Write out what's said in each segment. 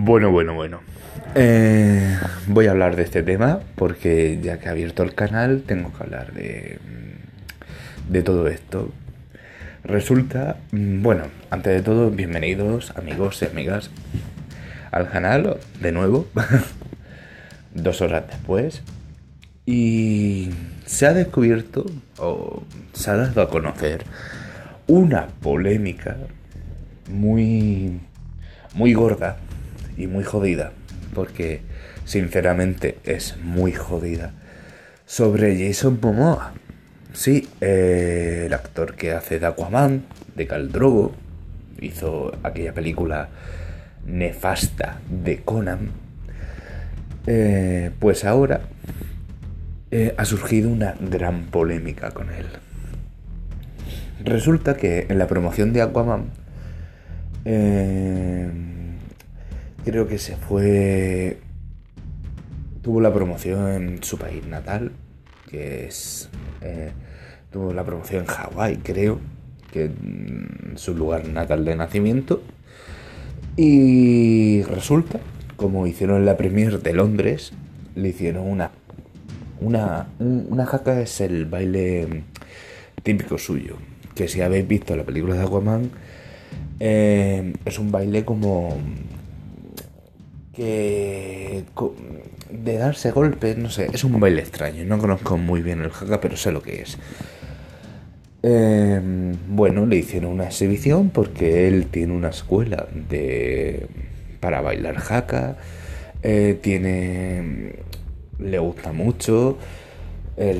Bueno, bueno, bueno. Eh, voy a hablar de este tema porque ya que he abierto el canal tengo que hablar de, de todo esto. Resulta, mm, bueno, antes de todo, bienvenidos amigos y amigas al canal de nuevo, dos horas después. Y se ha descubierto, o se ha dado a conocer, una polémica muy, muy gorda y muy jodida, porque sinceramente es muy jodida, sobre Jason Momoa. Sí, eh, el actor que hace de Aquaman, de Caldrogo, hizo aquella película nefasta de Conan, eh, pues ahora eh, ha surgido una gran polémica con él. Resulta que en la promoción de Aquaman, creo que se fue, tuvo la promoción en su país natal, que es, tuvo la promoción en Hawái, creo, que es su lugar natal de nacimiento. Y resulta, como hicieron en la premier de Londres, le hicieron una una, una jaca es el baile típico suyo. Que si habéis visto la película de Aquaman, eh, es un baile como. Que. de darse golpes, no sé. Es un baile extraño. No conozco muy bien el jaca, pero sé lo que es. Eh, bueno, le hicieron una exhibición porque él tiene una escuela de para bailar jaca. Eh, tiene le gusta mucho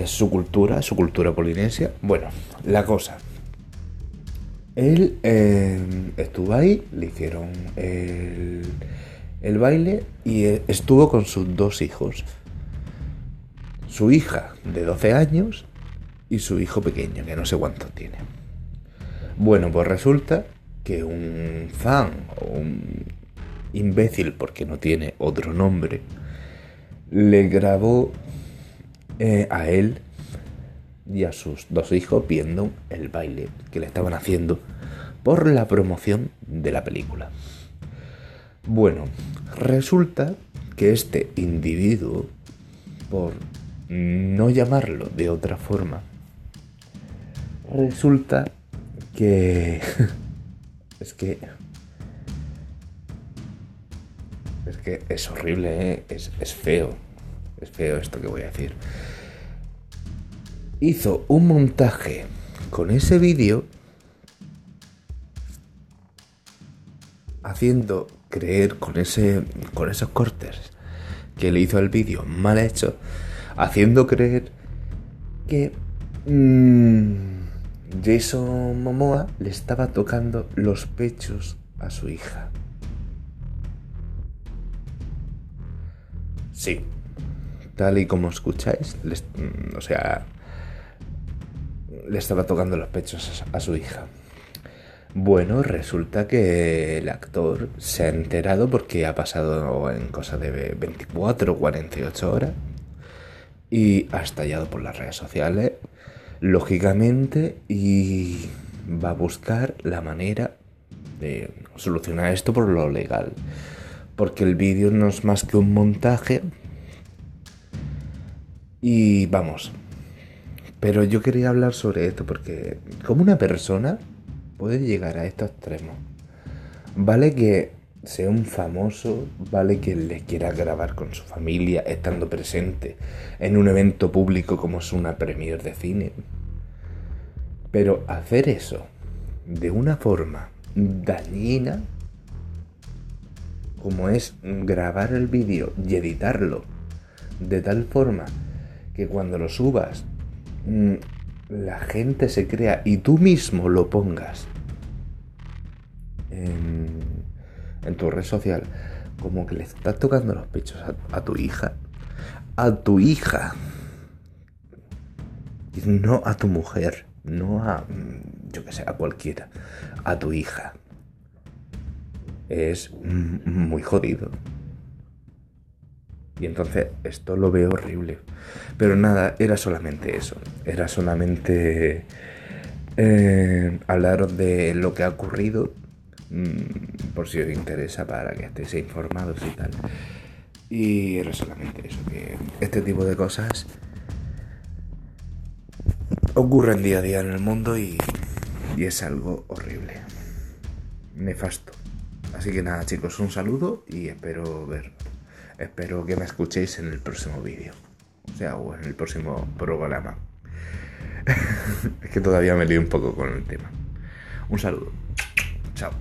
su cultura, su cultura polinesia. Bueno, la cosa. Él eh, estuvo ahí, le hicieron el, el baile y eh, estuvo con sus dos hijos. Su hija de 12 años y su hijo pequeño, que no sé cuántos tiene. Bueno, pues resulta que un fan o un imbécil, porque no tiene otro nombre, le grabó eh, a él y a sus dos hijos viendo el baile que le estaban haciendo por la promoción de la película. Bueno, resulta que este individuo, por no llamarlo de otra forma, resulta que... es que Es que es horrible, ¿eh? es, es feo. Es feo esto que voy a decir. Hizo un montaje con ese vídeo haciendo creer con ese con esos cortes que le hizo el vídeo mal hecho haciendo creer que mmm, Jason Momoa le estaba tocando los pechos a su hija Sí, tal y como escucháis, o sea, le estaba tocando los pechos a su hija. Bueno, resulta que el actor se ha enterado porque ha pasado en cosa de 24 o 48 horas y ha estallado por las redes sociales, lógicamente, y va a buscar la manera de solucionar esto por lo legal porque el vídeo no es más que un montaje. Y vamos. Pero yo quería hablar sobre esto porque como una persona puede llegar a estos extremos. Vale que sea un famoso, vale que le quiera grabar con su familia estando presente en un evento público como es una premier de cine. Pero hacer eso de una forma dañina como es grabar el vídeo y editarlo de tal forma que cuando lo subas mm, la gente se crea y tú mismo lo pongas en, tu red social como que le estás tocando los pechos a, a tu hija a tu hija no a tu mujer no a mm, yo que sé a cualquiera a tu hija es muy jodido. Y entonces esto lo veo horrible. Pero nada, era solamente eso. Era solamente eh, hablar de lo que ha ocurrido mm, por si os interesa para que estéis informados y tal. Y era solamente eso, que este tipo de cosas ocurren día a día en el mundo y, y es algo horrible, nefasto. Así que nada chicos, un saludo y espero ver, espero que me escuchéis en el próximo vídeo, o sea, o en el próximo programa. es que todavía me lío un poco con el tema. Un saludo. Chao.